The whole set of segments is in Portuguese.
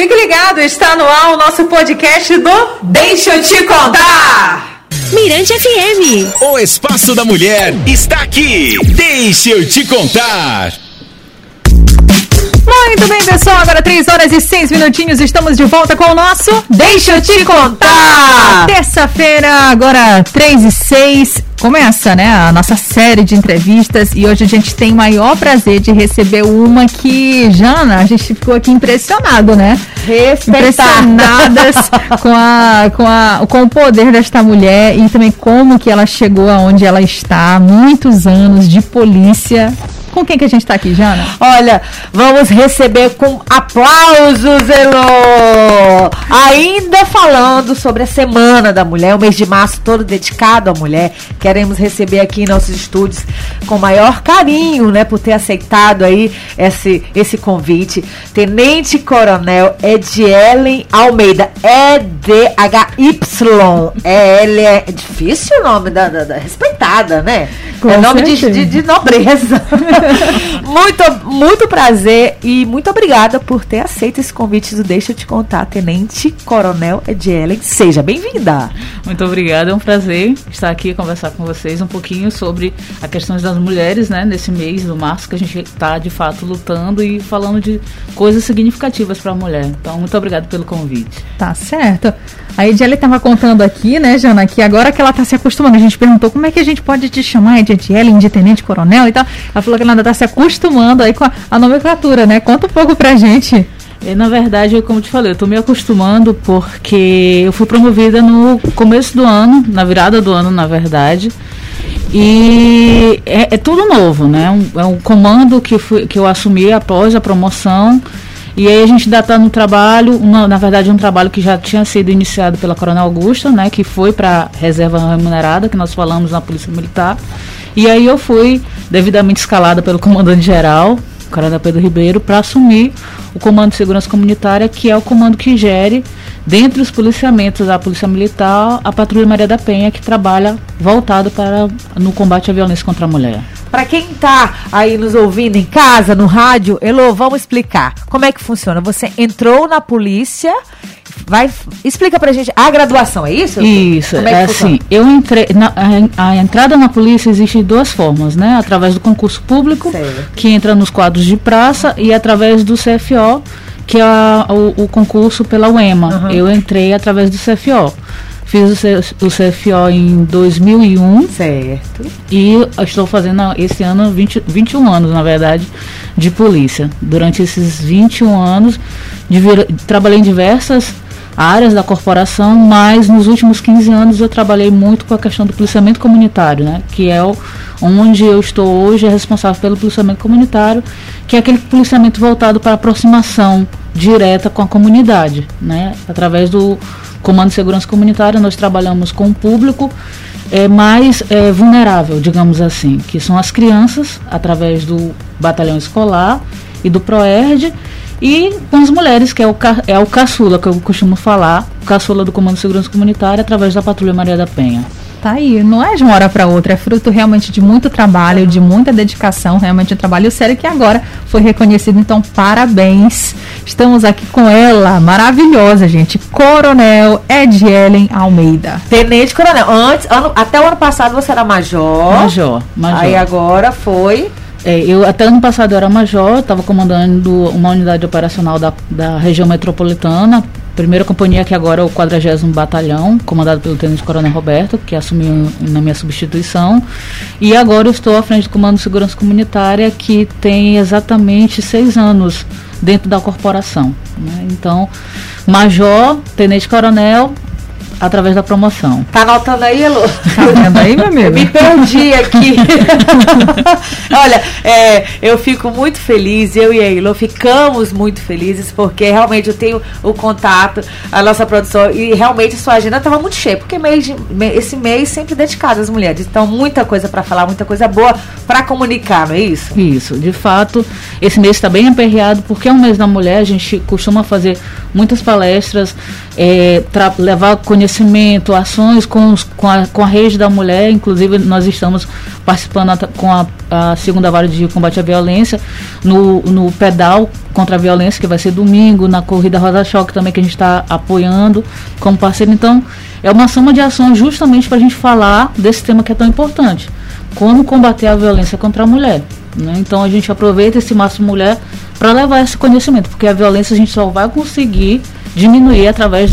Fique ligado, está no ar o nosso podcast do Deixa eu te contar. Mirante FM. O Espaço da Mulher está aqui. Deixa eu te contar. Muito bem, pessoal. Agora 3 horas e 6 minutinhos. Estamos de volta com o nosso Deixa eu te contar. Terça-feira, agora 3 e 6. Começa, né, a nossa série de entrevistas e hoje a gente tem o maior prazer de receber uma que, Jana, a gente ficou aqui impressionado, né? Impressionadas com, a, com, a, com o poder desta mulher e também como que ela chegou aonde ela está, muitos anos de polícia com quem que a gente está aqui, Jana? Olha, vamos receber com aplausos, Elo! Ainda falando sobre a Semana da Mulher, o mês de março todo dedicado à mulher. Queremos receber aqui em nossos estúdios com maior carinho, né, por ter aceitado aí esse, esse convite. Tenente Coronel Edielen Almeida, E-D-H-Y. É, ele é difícil o nome da, da, da respeitada, né? Com é nome de, de, de nobreza. muito, muito prazer e muito obrigada por ter aceito esse convite do Deixa eu te contar, Tenente Coronel Edielen. Seja bem-vinda. Muito obrigada, é um prazer estar aqui e conversar com vocês um pouquinho sobre a questão das mulheres, né, nesse mês do março que a gente está de fato lutando e falando de coisas significativas para a mulher. Então, muito obrigada pelo convite. Tá certo. A Ediele estava contando aqui, né, Jana, que agora que ela está se acostumando, a gente perguntou como é que a gente pode te chamar de Ediele, de tenente coronel e tal. Ela falou que ela ainda está se acostumando aí com a, a nomenclatura, né? Conta um pouco pra gente. E, na verdade, como eu te falei, eu estou me acostumando porque eu fui promovida no começo do ano, na virada do ano, na verdade. E é, é tudo novo, né? Um- é um comando que, fui, que eu assumi após a promoção. E aí a gente ainda está no trabalho, uma- na verdade um trabalho que já tinha sido iniciado pela Coronel Augusta, né? Que foi para reserva remunerada, que nós falamos na Polícia Militar. E aí eu fui devidamente escalada pelo comandante geral, Coronel Pedro Ribeiro, para assumir o Comando de Segurança Comunitária, que é o comando que gere, dentre os policiamentos da Polícia Militar, a Patrulha Maria da Penha, que trabalha voltado para no combate à violência contra a mulher. Para quem tá aí nos ouvindo em casa, no rádio, Elo, vamos explicar como é que funciona. Você entrou na polícia, vai explica pra gente a graduação, é isso? Isso, Como é, funciona? assim, eu entrei, na- a, a entrada na polícia existe de duas formas, né? Através do concurso público, Certo. que entra nos quadros de praça, e através do CFO, que é a- o, o concurso pela UEMA. Eu entrei através do CFO. Fiz o, CFO em 2001 Certo. e estou fazendo esse ano 20, 21 anos, na verdade, de polícia. Durante esses 21 anos, diver- trabalhei em diversas áreas da corporação, mas nos últimos 15 anos eu trabalhei muito com a questão do policiamento comunitário, né? Que é onde eu estou hoje, é responsável pelo policiamento comunitário, que é aquele policiamento voltado para aproximação direta com a comunidade, né? Através do Comando de Segurança Comunitária, nós trabalhamos com o público é, mais é, vulnerável, digamos assim, que são as crianças, através do batalhão escolar e do PROERD, e com as mulheres, que é o, ca- é o caçula, que eu costumo falar, o caçula do Comando de Segurança Comunitária, através da Patrulha Maria da Penha. Tá aí, não é de uma hora para outra, é fruto realmente de muito trabalho, de muita dedicação, realmente um trabalho sério que agora foi reconhecido, então parabéns. Estamos aqui com ela, maravilhosa, gente, Coronel Edielen Almeida. Tenente Coronel. Antes, ano- até o ano passado você era major. Major, major. Aí agora foi. É, eu até ano passado eu era major, estava comandando uma unidade operacional da, da região metropolitana, primeira companhia que agora é o 40 Batalhão, comandado pelo Tenente Coronel Roberto, que assumiu na minha substituição. E agora eu estou à frente do Comando de Segurança Comunitária, que tem exatamente seis anos dentro da corporação. né? Então, major, tenente coronel, através da promoção. Tá anotando aí, Elô? Tá vendo aí, meu amigo? Eu me perdi aqui. Olha, é, eu fico muito feliz, eu e a Ilô ficamos muito felizes, porque realmente eu tenho o contato, a nossa produção, e realmente sua agenda estava muito cheia, porque mês de- esse mês sempre dedicado às mulheres. Então, muita coisa para falar, muita coisa boa para comunicar, não é isso? Isso, de fato, esse mês está bem aperreado, porque é um mês da mulher, a gente costuma fazer muitas palestras, é, levar conhecimento conhecimento, ações com, os, com, a, com a rede da mulher, inclusive nós estamos participando at- com a, a segunda vara de combate à violência no, no pedal contra a violência, que vai ser domingo, na corrida Rosa Choque também, que a gente está apoiando como parceiro. Então, é uma soma de ações justamente para a gente falar desse tema que é tão importante. Como combater a violência contra a mulher. né? Então a gente aproveita esse Março Mulher para levar esse conhecimento, porque a violência a gente só vai conseguir diminuir através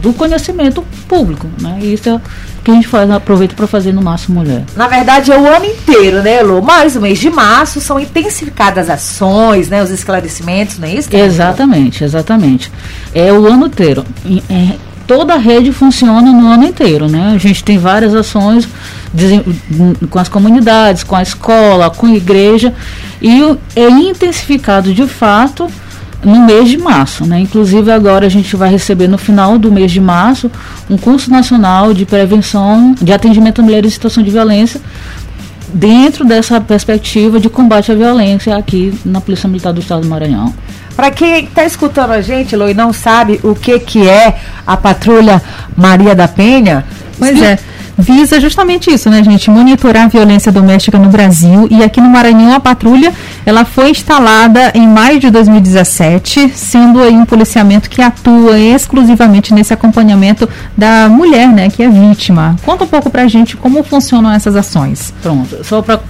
do conhecimento público. Né? E isso é o que a gente faz, aproveita para fazer no Março Mulher. Na verdade, é o ano inteiro, né, Lu? Mas o mês de março são intensificadas as ações, né? Os esclarecimentos, não é isso? Exatamente, exatamente. É o ano inteiro. É, toda a rede funciona no ano inteiro, né? A gente tem várias ações com as comunidades, com a escola, com a igreja e é intensificado de fato no mês de março, né? Inclusive agora a gente vai receber no final do mês de março um curso nacional de prevenção de atendimento a mulheres em situação de violência dentro dessa perspectiva de combate à violência aqui na Polícia Militar do Estado do Maranhão. Para quem está escutando a gente, Lu, e não sabe o que, que é a Patrulha Maria da Penha, Pois é. Visa justamente isso, né, gente? Monitorar a violência doméstica no Brasil. E aqui no Maranhão, a patrulha ela foi instalada em maio de 2017, sendo aí um policiamento que atua exclusivamente nesse acompanhamento da mulher, né, que é vítima. Conta um pouco pra gente como funcionam essas ações. Pronto, só para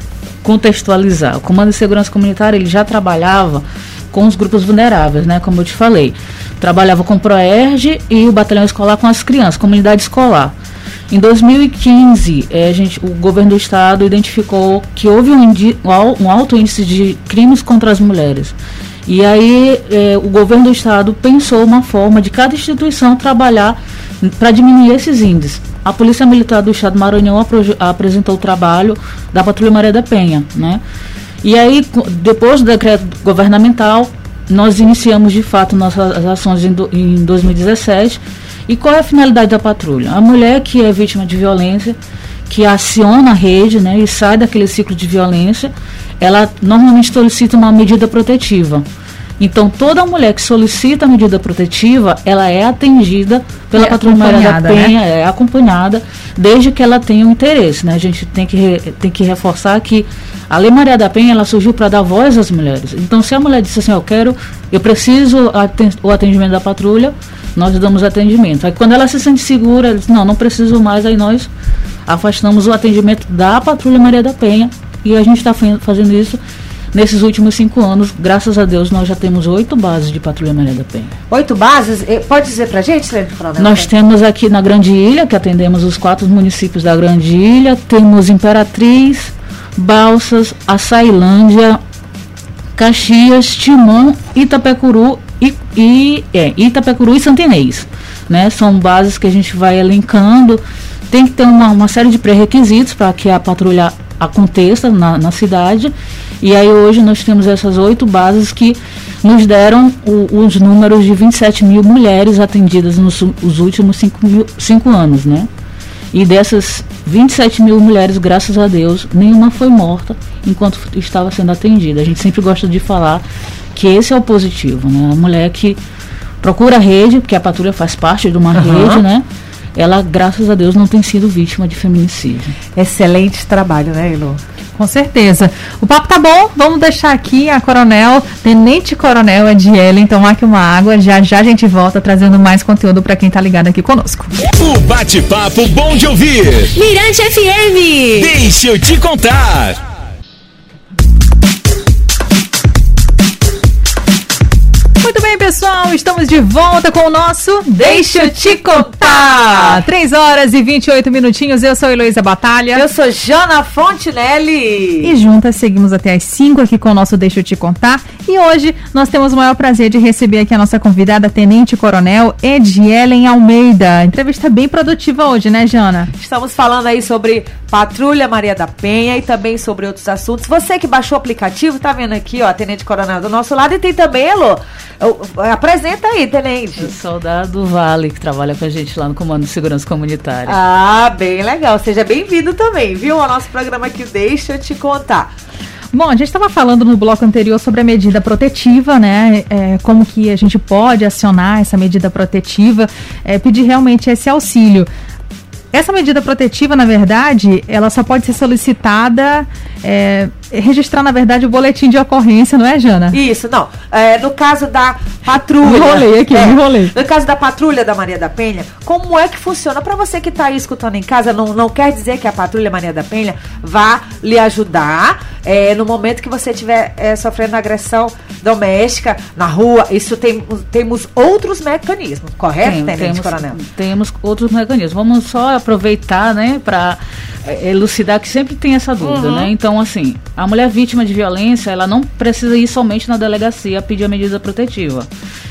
contextualizar, o Comando de Segurança Comunitária ele já trabalhava com os grupos vulneráveis, né, como eu te falei. Trabalhava com o ProERG e o Batalhão Escolar com as crianças, comunidade escolar. Em 2015, eh, a gente, o governo do estado identificou que houve um, um al- alto índice de crimes contra as mulheres. E aí eh, o governo do estado pensou uma forma de cada instituição trabalhar para diminuir esses índices. A Polícia Militar do Estado do Maranhão apresentou o trabalho da Patrulha Maria da Penha, né? E aí, depois do decreto governamental, nós iniciamos de fato nossas ações em 2017. E qual é a finalidade da patrulha? A mulher que é vítima de violência, que aciona a rede né, e sai daquele ciclo de violência, ela normalmente solicita uma medida protetiva. Então, toda mulher que solicita a medida protetiva, ela é atendida pela É Patrulha da né? Penha, é acompanhada, desde que ela tenha um interesse. Né? A gente tem que, tem que reforçar que a Lei Maria da Penha ela surgiu para dar voz às mulheres. Então, se a mulher disse assim, eu quero, eu preciso o atendimento da patrulha, nós damos atendimento. Aí, quando ela se sente segura, ela diz, não, não preciso mais, aí nós afastamos o atendimento da Patrulha Maria da Penha e a gente está fazendo isso nesses últimos cinco anos. Graças a Deus, nós já temos oito bases de Patrulha Maria da Penha. oito bases. Eh, Pode dizer pra gente, Silene Coronel? Nós temos aqui na Grande Ilha, que atendemos os quatro municípios da Grande Ilha, temos Imperatriz, Balsas, Açailândia, Caxias, Timon, Itapecuru e, e é, Itapecuru e Santinês. Né? São bases que a gente vai elencando. Tem que ter uma, uma série de pré-requisitos para que a patrulha aconteça na, na cidade. E aí hoje nós temos essas oito bases que nos deram o- os números de 27 mil mulheres atendidas nos últimos cinco, cinco anos, né? E dessas 27 mil mulheres, graças a Deus, nenhuma foi morta enquanto estava sendo atendida. A gente sempre gosta de falar que esse é o positivo, né? A mulher que procura a rede, porque a patrulha faz parte de uma Aham. rede, né? Ela, graças a Deus, não tem sido vítima de feminicídio. Excelente trabalho, né, Elo? Com certeza. O papo tá bom, vamos deixar aqui a Coronel, Tenente Coronel Edielen, tomar aqui uma água. Já já a gente volta trazendo mais conteúdo para quem tá ligado aqui conosco. O bate-papo bom de ouvir. Mirante FM. Deixa eu te contar. Muito bem, pessoal, estamos de volta com o nosso Deixa eu te contar. 3 horas e 28 minutinhos. Eu sou Heloísa Batalha. Eu sou Jana Fontinelli. E juntas seguimos até as 5 aqui com o nosso Deixa eu te contar. E hoje nós temos o maior prazer de receber aqui a nossa convidada, Tenente Coronel Edielen Almeida. Entrevista bem produtiva hoje, né, Jana? Estamos falando aí sobre Patrulha Maria da Penha e também sobre outros assuntos. Você que baixou o aplicativo, tá vendo aqui, ó, a Tenente Coronel do nosso lado e tem também, Elo. Apresenta aí, Tenente. O soldado Vale, que trabalha com a gente lá no Comando de Segurança Comunitária. Ah, bem legal. Seja bem-vindo também, viu? Ao nosso programa aqui, deixa eu te contar. Bom, a gente estava falando no bloco anterior sobre a medida protetiva, né? É, como que a gente pode acionar essa medida protetiva, é, pedir realmente esse auxílio. Essa medida protetiva, na verdade, ela só pode ser solicitada, é, registrar, na verdade, o boletim de ocorrência, não é, Jana? Isso, não. É, no caso da patrulha. Enrolei aqui, é, enrolei. No caso da patrulha da Maria da Penha, como é que funciona? Para você que está aí escutando em casa, não, não quer dizer que a patrulha Maria da Penha vá lhe ajudar é, no momento que você estiver é, sofrendo agressão doméstica na rua. Isso tem, temos outros mecanismos, correto, Tem- Tenente temos, Coronel? temos outros mecanismos. Vamos só aproveitar, né, para elucidar que sempre tem essa dúvida, Uhum. né? Então, assim, a mulher vítima de violência, ela não precisa ir somente na delegacia pedir a medida protetiva.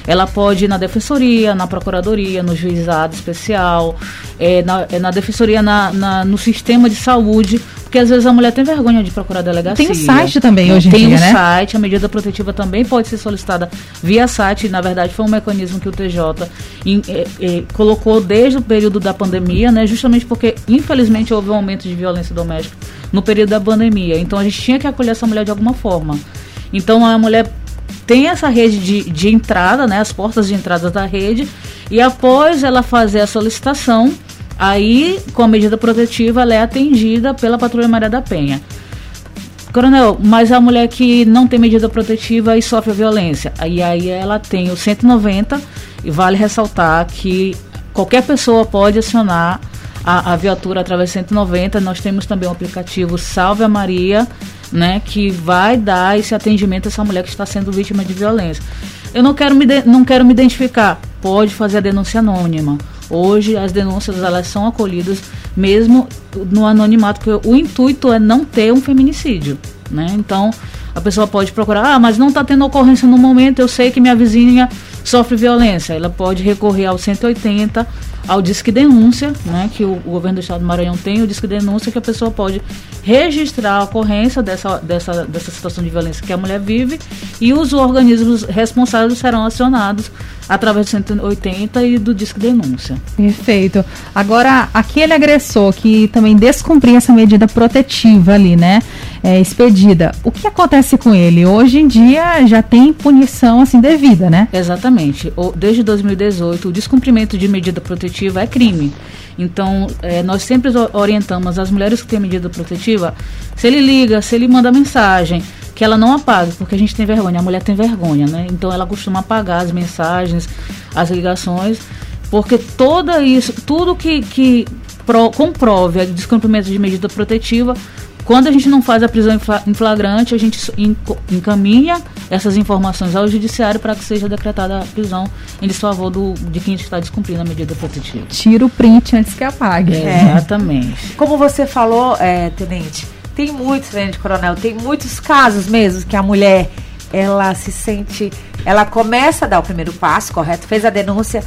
Ela pode ir na defensoria, na procuradoria, no juizado especial, é, na, é, na defensoria, na, na- no sistema de saúde, porque às vezes a mulher tem vergonha de procurar a delegacia. Tem um site também hoje em Tem dia, um né? site, a medida protetiva também pode ser solicitada via site. Na verdade, foi um mecanismo que o TJ eh, eh, colocou desde o período da pandemia, né? Justamente porque, infelizmente, houve um aumento de violência doméstica no período da pandemia. Então, a gente tinha que acolher essa mulher de alguma forma. Então, a mulher tem essa rede de, de entrada, né? As portas de entrada da rede. E após ela fazer a solicitação, aí, com a medida protetiva, ela é atendida pela Patrulha Maria da Penha. Coronel, mas a mulher que não tem medida protetiva e sofre violência, aí, aí ela tem o 190 e vale ressaltar que qualquer pessoa pode acionar a, a viatura através do 190. Nós temos também o aplicativo Salve a Maria, né, que vai dar esse atendimento a essa mulher que está sendo vítima de violência. Eu não quero me, não quero me identificar. Pode fazer a denúncia anônima. Hoje as denúncias elas são acolhidas mesmo no anonimato, porque o intuito é não ter um feminicídio, né? Então a pessoa pode procurar, ah, mas não está tendo ocorrência no momento, eu sei que minha vizinha sofre violência. Ela pode recorrer ao 180, ao Disque Denúncia, né? Que o, o governo do estado do Maranhão tem, o Disque Denúncia, que a pessoa pode registrar a ocorrência dessa, dessa, dessa situação de violência que a mulher vive e os organismos responsáveis serão acionados através do 180 e do Disque Denúncia. Perfeito. Agora, aquele agressor que também descumprir essa medida protetiva ali, né? É, expedida. O que acontece com ele? Hoje em dia já tem punição assim devida, né? Exatamente. Desde 2018, o descumprimento de medida protetiva é crime. Então, eh, nós sempre orientamos as mulheres que têm medida protetiva, se ele liga, se ele manda mensagem, que ela não apague, porque a gente tem vergonha, a mulher tem vergonha, né? Então, ela costuma apagar as mensagens, as ligações, porque toda isso, tudo que, que pro- comprove o descumprimento de medida protetiva, quando a gente não faz a prisão em fla- em flagrante, a gente encaminha essas informações ao judiciário para que seja decretada a prisão em desfavor do, de quem está descumprindo a medida protetiva. Tira o print antes que apague. É. Exatamente. Como você falou, é, Tenente, tem muitos, Tenente Coronel, tem muitos casos mesmo que a mulher, ela se sente, ela começa a dar o primeiro passo, correto? Fez a denúncia,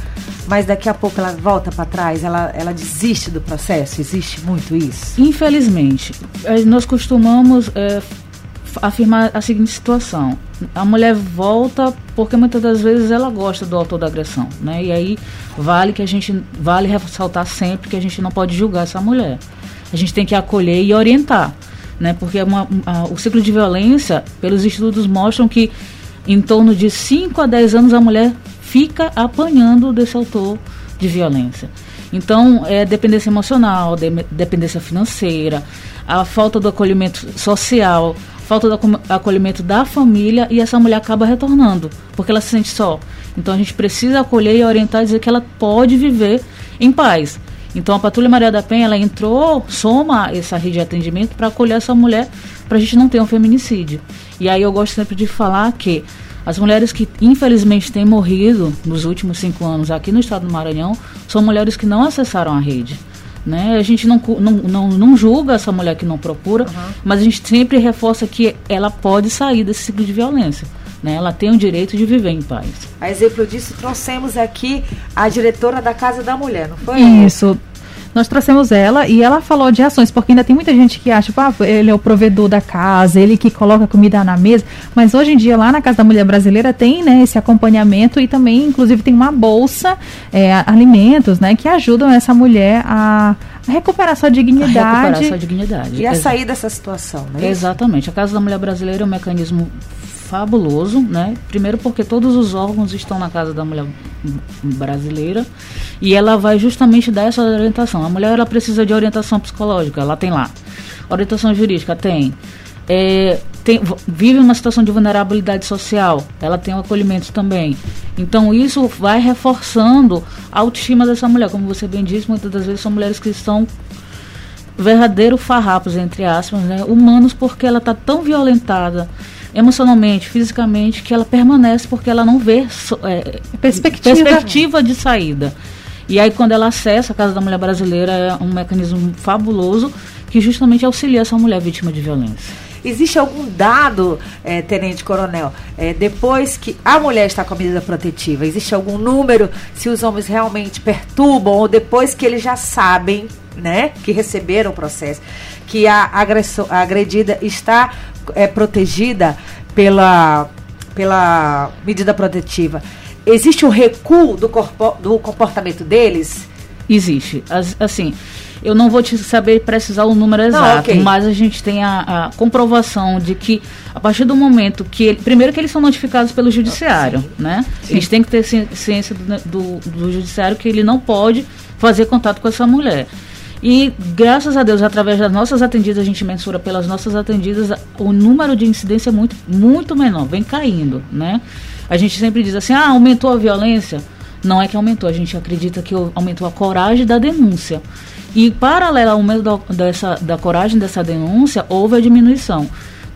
mas daqui a pouco ela volta para trás, ela, ela desiste do processo, existe muito isso? Infelizmente, eh, nós costumamos f- afirmar a seguinte situação: a mulher volta porque muitas das vezes ela gosta do autor da agressão, né? E aí vale que a gente vale ressaltar sempre que a gente não pode julgar essa mulher. A gente tem que acolher e orientar, né? Porque uma- a- o ciclo de violência, pelos estudos mostram que em torno de 5 a 10 anos a mulher fica apanhando desse autor de violência. Então, é dependência emocional, de- dependência financeira, a falta do acolhimento social, falta do acolhimento da família e essa mulher acaba retornando, porque ela se sente só. Então, a gente precisa acolher e orientar e dizer que ela pode viver em paz. Então, a Patrulha Maria da Penha, ela entrou, soma essa rede de atendimento para acolher essa mulher, para a gente não ter um feminicídio. E aí eu gosto sempre de falar que as mulheres que infelizmente têm morrido nos últimos cinco anos aqui no estado do Maranhão são mulheres que não acessaram a rede. Né? A gente não, não, não, não julga essa mulher que não procura, mas a gente sempre reforça que ela pode sair desse ciclo de violência. Né? Ela tem o direito de viver em paz. A exemplo disso, trouxemos aqui a diretora da Casa da Mulher, não foi? Isso. Nós trouxemos ela e ela falou de ações, porque ainda tem muita gente que acha, ah, ele é o provedor da casa, ele que coloca comida na mesa, mas hoje em dia lá na Casa da Mulher Brasileira tem, né, esse acompanhamento e também, inclusive, tem uma bolsa, é, alimentos, né, que ajudam essa mulher a, recuperar sua a dignidade. recuperar sua dignidade. E a sair dessa situação, né? Exatamente. A Casa da Mulher Brasileira é um mecanismo fabuloso, né? Primeiro porque todos os órgãos estão na Casa da Mulher Brasileira e ela vai justamente dar essa orientação. A mulher ela precisa de orientação psicológica, ela tem lá. Orientação jurídica tem. É, tem- vive uma situação de vulnerabilidade social, ela tem o acolhimento também. Então isso vai reforçando a autoestima dessa mulher, como você bem disse, muitas das vezes são mulheres que estão verdadeiro farrapos, entre aspas, né, humanos, porque ela está tão violentada emocionalmente, fisicamente, que ela permanece porque ela não vê é, Perspectiva. perspectiva de saída. E aí, quando ela acessa a Casa da Mulher Brasileira, é um mecanismo fabuloso que justamente auxilia essa mulher vítima de violência. Existe algum dado, eh, Tenente Coronel, eh, depois que a mulher está com a medida protetiva, existe algum número se os homens realmente perturbam ou depois que eles já sabem, né, que receberam o processo, que a, agressor, a agredida está eh, protegida pela, pela medida protetiva? Existe um recuo do, corpo, do comportamento deles? Existe. As- assim, eu não vou te saber precisar o número Não, exato, ok. mas a gente tem a, a comprovação de que a partir do momento que ele, primeiro que eles são notificados pelo judiciário, né? Eles têm que ter ci- ciência do, do, do judiciário que ele não pode fazer contato com essa mulher. E graças a Deus, através das nossas atendidas, a gente mensura pelas nossas atendidas, o número de incidência é muito, muito menor, vem caindo, né? A gente sempre diz assim, ah, aumentou a violência. Não é que aumentou, a gente acredita que aumentou a coragem da denúncia. E paralelo ao aumento da, dessa, da coragem dessa denúncia, houve a diminuição.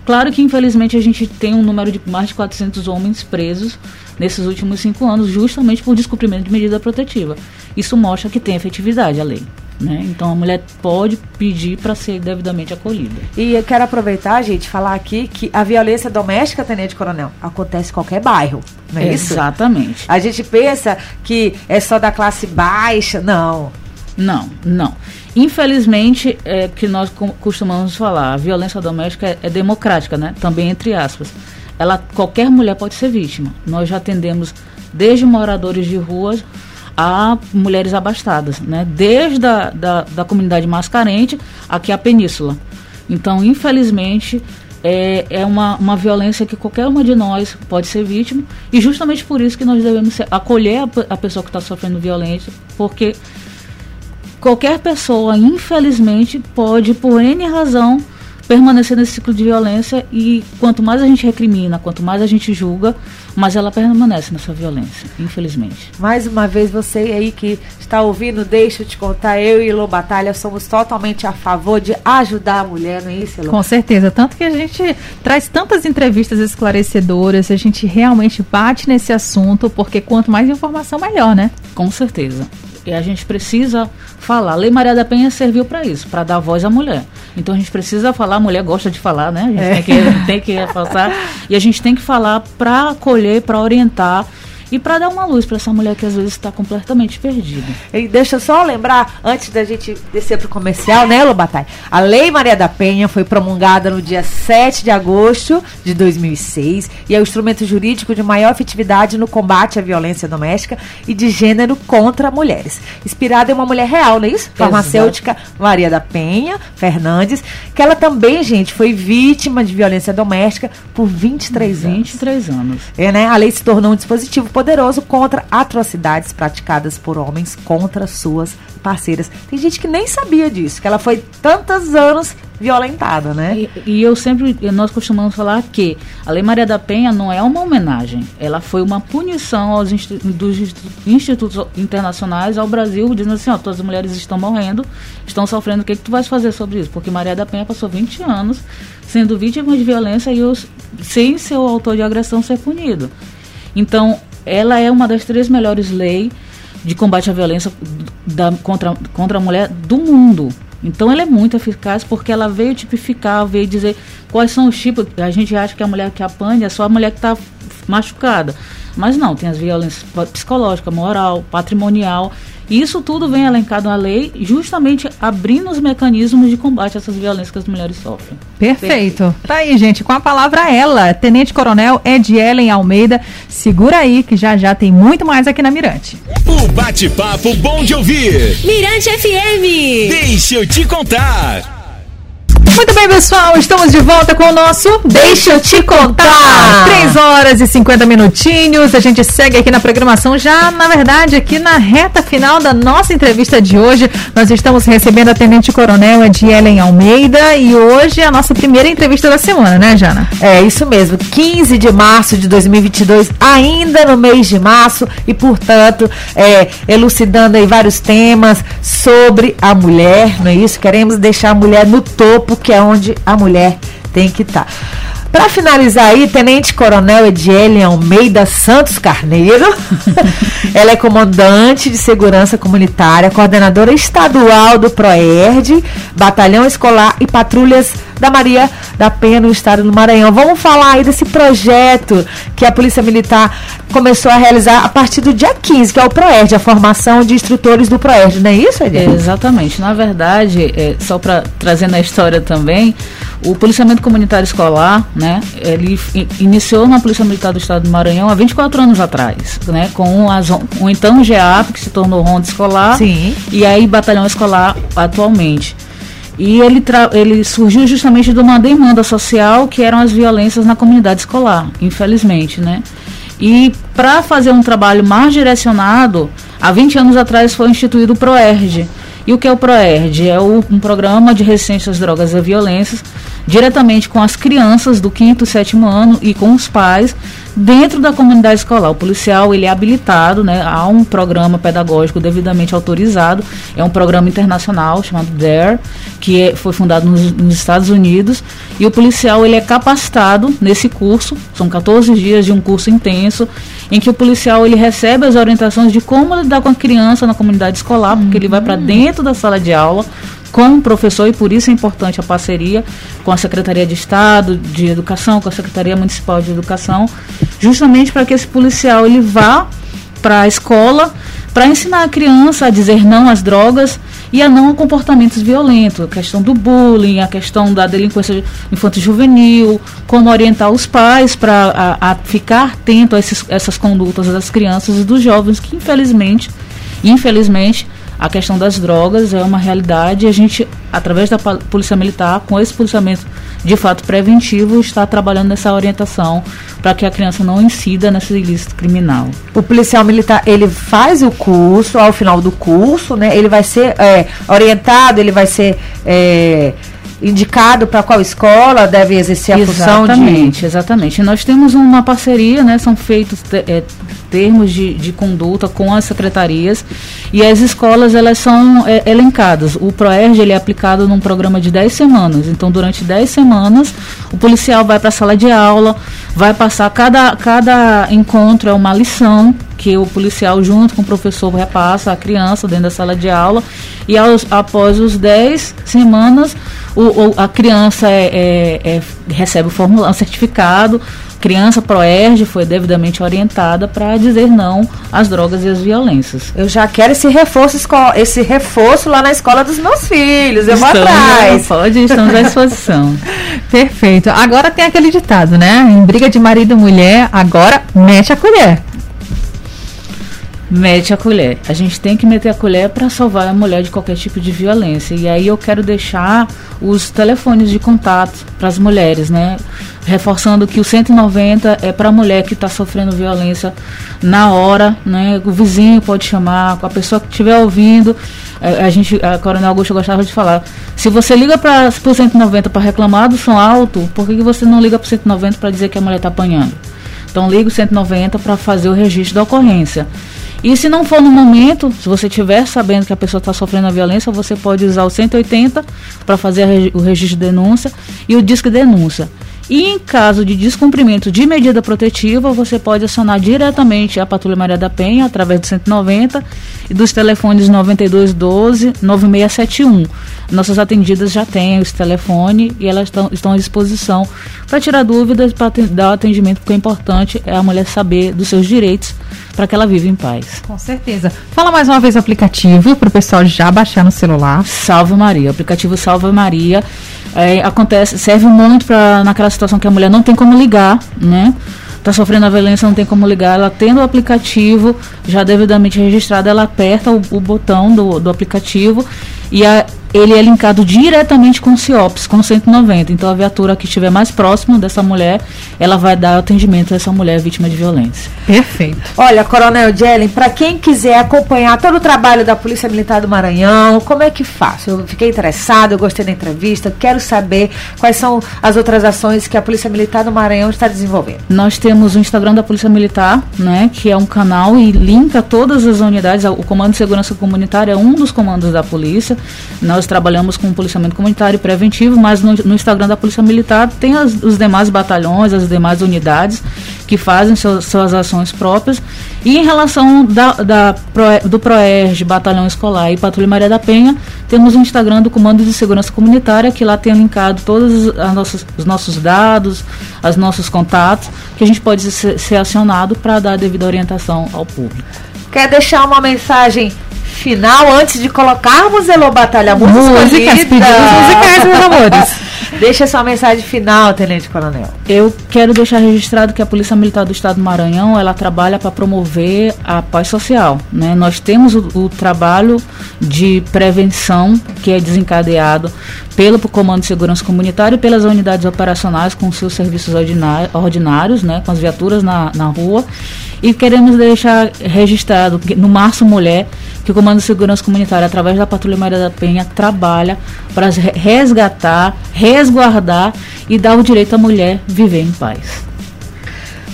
Claro que, infelizmente, a gente tem um número de mais de 400 homens presos nesses últimos cinco anos, justamente por descumprimento de medida protetiva. Isso mostra que tem efetividade a lei. Né? Então, a mulher pode pedir para ser devidamente acolhida. E eu quero aproveitar, gente, falar aqui que a violência doméstica, Tenente Coronel, acontece em qualquer bairro, não é isso? Exatamente. A gente pensa que é só da classe baixa. Não. Não, não. Infelizmente, é que nós co- costumamos falar, a violência doméstica é, é democrática, né? Também entre aspas. Ela, qualquer mulher pode ser vítima. Nós já atendemos desde moradores de ruas a mulheres abastadas, né? Desde a da, da comunidade mais carente aqui a península. Então, infelizmente, é, é uma, uma violência que qualquer uma de nós pode ser vítima e justamente por isso que nós devemos acolher a, a pessoa que está sofrendo violência, porque qualquer pessoa, infelizmente, pode, por N razão, permanecer nesse ciclo de violência e quanto mais a gente recrimina, quanto mais a gente julga, mais ela permanece nessa violência, infelizmente. Mais uma vez, você aí que está ouvindo, deixa eu te contar, eu e Elô Batalha somos totalmente a favor de ajudar a mulher, não é isso, Elô? Com certeza. Tanto que a gente traz tantas entrevistas esclarecedoras, a gente realmente bate nesse assunto, porque quanto mais informação, melhor, né? Com certeza. E a gente precisa falar. A Lei Maria da Penha serviu para isso, para dar voz à mulher. Então a gente precisa falar, a mulher gosta de falar, né? A gente tem que, tem que reforçar. E a gente tem que falar para acolher, para orientar e para dar uma luz para essa mulher que às vezes está completamente perdida. E deixa eu só lembrar, antes da gente descer pro comercial, né, Elô Batalha? A Lei Maria da Penha foi promulgada no dia 7 de agosto de 2006 e é o instrumento jurídico de maior efetividade no combate à violência doméstica e de gênero contra mulheres. Inspirada em uma mulher real, não é isso? Farmacêutica Maria da Penha Fernandes, que ela também, gente, foi vítima de violência doméstica por 23 anos. 23 anos. É, né? A lei se tornou um dispositivo poderoso contra atrocidades praticadas por homens contra suas parceiras. Tem gente que nem sabia disso, que ela foi tantos anos violentada, né? E, e eu sempre, nós costumamos falar que a Lei Maria da Penha não é uma homenagem, ela foi uma punição aos insti- dos institu- institutos internacionais ao Brasil, dizendo assim, ó, todas as mulheres estão morrendo, estão sofrendo, o que, que tu vais fazer sobre isso? Porque Maria da Penha passou 20 anos sendo vítima de violência e os, sem ser o autor de agressão ser punido. Então, ela é uma das três melhores leis de combate à violência da, contra, contra a mulher do mundo. Então ela é muito eficaz porque ela veio tipificar, veio dizer quais são os tipos. A gente acha que a mulher que apanha é só a mulher que está machucada. Mas não, tem as violências psicológica, moral, patrimonial. E isso tudo vem elencado na lei, justamente abrindo os mecanismos de combate a essas violências que as mulheres sofrem. Perfeito. Tá aí, gente, com a palavra ela, Tenente Coronel Ed Ellen Almeida. Segura aí que já já tem muito mais aqui na Mirante. O bate-papo bom de ouvir. Mirante FM. Deixa eu te contar. Muito bem, pessoal, estamos de volta com o nosso Deixa eu te contar. 3 horas e 50 minutinhos. A gente segue aqui na programação, já na verdade, aqui na reta final da nossa entrevista de hoje. Nós estamos recebendo a Tenente Coronel Edielen Almeida e hoje é a nossa primeira entrevista da semana, né, Jana? É isso mesmo, 15 de março de 2022, ainda no mês de março e, portanto, é, elucidando aí vários temas sobre a mulher, não é isso? Queremos deixar a mulher no topo, que é onde a mulher tem que estar. Para finalizar aí, Tenente Coronel Ediele Almeida Santos Carneiro. Ela é comandante de segurança comunitária, coordenadora estadual do PROERD, Batalhão Escolar e Patrulhas da Maria da Penha no estado do Maranhão. Vamos falar aí desse projeto que a Polícia Militar começou a realizar a partir do dia 15, que é o PROERD, a formação de instrutores do PROERD, não é isso, Ediele? É, exatamente. Na verdade, é, só para trazer na história também, o policiamento comunitário escolar, né, ele in- iniciou na Polícia Militar do Estado do Maranhão há 24 anos atrás, né, com as, o então GEAP, que se tornou Ronda Escolar, Sim. e aí Batalhão Escolar atualmente. E ele, ele surgiu justamente de uma demanda social que eram as violências na comunidade escolar, infelizmente, né? E para fazer um trabalho mais direcionado, há 20 anos atrás foi instituído o PROERD. E o que é o PROERD? É o- um programa de resistência às drogas e violências, diretamente com as crianças do quinto e sétimo ano e com os pais, dentro da comunidade escolar. O policial ele é habilitado, né? Há um programa pedagógico devidamente autorizado. É um programa internacional chamado DARE, que é- foi fundado nos, nos Estados Unidos. E o policial ele é capacitado nesse curso. São 14 dias de um curso intenso, em que o policial ele recebe as orientações de como lidar com a criança na comunidade escolar, porque ele vai para dentro da sala de aula com o professor e por isso é importante a parceria com a Secretaria de Estado de Educação, com a Secretaria Municipal de Educação, justamente para que esse policial ele vá para a escola para ensinar a criança a dizer não às drogas e a não a comportamentos violentos, a questão do bullying, a questão da delinquência infanto-juvenil, como orientar os pais para a, a ficar atento a esses, essas condutas das crianças e dos jovens que infelizmente, infelizmente a questão das drogas é uma realidade e a gente, através da Polícia Militar, com esse policiamento de fato preventivo, está trabalhando nessa orientação para que a criança não incida nesse ilícito criminal. O policial militar, ele faz o curso, ao final do curso, né? Ele vai ser é, orientado, ele vai ser é, indicado para qual escola deve exercer a função de... Exatamente, exatamente. Nós temos uma parceria, né? São feitos é, termos de, de conduta com as secretarias e as escolas elas são é, elencadas. O ProERG ele é aplicado num programa de 10 semanas. Então, durante 10 semanas, o policial vai para a sala de aula, vai passar cada, cada encontro é uma lição que o policial junto com o professor repassa à criança dentro da sala de aula e aos, após os 10 semanas o, o- a criança é- é- é- recebe o formulário, um certificado, criança ProERG foi devidamente orientada para dizer não às drogas e às violências. Eu já quero esse reforço, esse reforço lá na escola dos meus filhos. Eu vou Estamos- atrás. Pode, estamos à disposição. Perfeito. Agora tem aquele ditado, né? Em briga de marido e mulher, agora mete a colher. Mete a colher. A gente tem que meter a colher para salvar a mulher de qualquer tipo de violência. E aí eu quero deixar os telefones de contato para as mulheres, né? Reforçando que o 190 é para a mulher que está sofrendo violência na hora, né? O vizinho pode chamar, a pessoa que estiver ouvindo. eh, A gente, a Coronel Augusto gostava de falar. Se você liga para o 190 para reclamar do som alto, por que, que você não liga para o 190 para dizer que a mulher está apanhando? Então liga o 190 para fazer o registro da ocorrência. E se não for no momento, se você estiver sabendo que a pessoa está sofrendo a violência, você pode usar o 180 para fazer o registro de denúncia e o disque denúncia. E em caso de descumprimento de medida protetiva, você pode acionar diretamente a Patrulha Maria da Penha através do 190 e dos telefones 9212 9671. Nossas atendidas já têm esse telefone e elas estão, estão à disposição para tirar dúvidas, para dar o atendimento, porque o importante é a mulher saber dos seus direitos para que ela viva em paz. Com certeza. Fala mais uma vez o aplicativo para o pessoal já baixar no celular. Salve Maria, o aplicativo Salve Maria é, acontece, serve muito para naquela situação que a mulher não tem como ligar, né? está sofrendo a violência, não tem como ligar, ela tendo o aplicativo já devidamente registrado, ela aperta o, o botão do, do aplicativo e a, ele é linkado diretamente com o CIOPS, com o 190. Então a viatura que estiver mais próximo dessa mulher, ela vai dar atendimento a essa mulher vítima de violência. Perfeito. Olha, Coronel Jelen, para quem quiser acompanhar todo o trabalho da Polícia Militar do Maranhão, como é que faz? Eu fiquei interessado, eu gostei da entrevista, quero saber quais são as outras ações que a Polícia Militar do Maranhão está desenvolvendo. Nós temos o Instagram da Polícia Militar, né, que é um canal e linka todas as unidades. O Comando de Segurança Comunitária é um dos comandos da polícia. Nós trabalhamos com policiamento comunitário preventivo, mas no, no Instagram da Polícia Militar tem as, os demais batalhões, as demais unidades que fazem suas, suas ações próprias. E em relação da, da do PROERG, Batalhão Escolar e Patrulha Maria da Penha, temos o Instagram do Comando de Segurança Comunitária, que lá tem linkado todos nossas, os nossos dados, os nossos contatos, que a gente pode ser, ser acionado para dar a devida orientação ao público. Quer deixar uma mensagem final antes de colocarmos Elô Batalha Músicas, músicas pedidos musicais, meus amores. Deixa sua mensagem final, Tenente Coronel. Eu quero deixar registrado que a Polícia Militar do Estado do Maranhão, ela trabalha para promover a paz social, né? Nós temos o, o trabalho de prevenção que é desencadeado pelo Comando de Segurança Comunitária e pelas unidades operacionais com seus serviços ordinários, né, com as viaturas na, na rua. E queremos deixar registrado no Março Mulher, que o Comando de Segurança Comunitária, através da Patrulha Maria da Penha, trabalha para resgatar, resguardar e dar o direito à mulher viver em paz.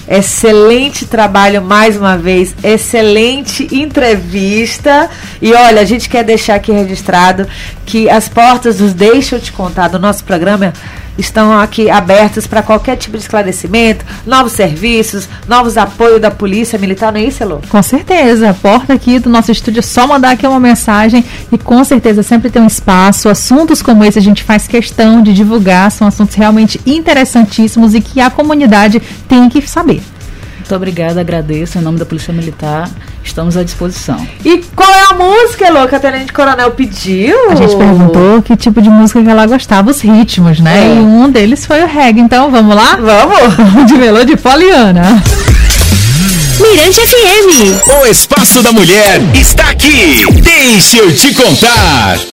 Excelente trabalho mais uma vez, excelente entrevista. E olha, a gente quer deixar aqui registrado que as portas dos Deixa eu te contar do nosso programa estão aqui abertas para qualquer tipo de esclarecimento, novos serviços, novos apoios da Polícia Militar, não é isso, Elô? Com certeza. A porta aqui do nosso estúdio é só mandar aqui uma mensagem e com certeza sempre tem um espaço. Assuntos como esse a gente faz questão de divulgar, são assuntos realmente interessantíssimos e que a comunidade tem que saber. Muito obrigada, agradeço. Em nome da Polícia Militar, estamos à disposição. E qual é a música, Elô, que a Tenente Coronel pediu? A gente perguntou que tipo de música que ela gostava, os ritmos, né? É. E um deles foi o reggae. Então, vamos lá? Vamos! de Melô de Poliana. Mirante FM. O Espaço da Mulher está aqui. Deixa eu te contar.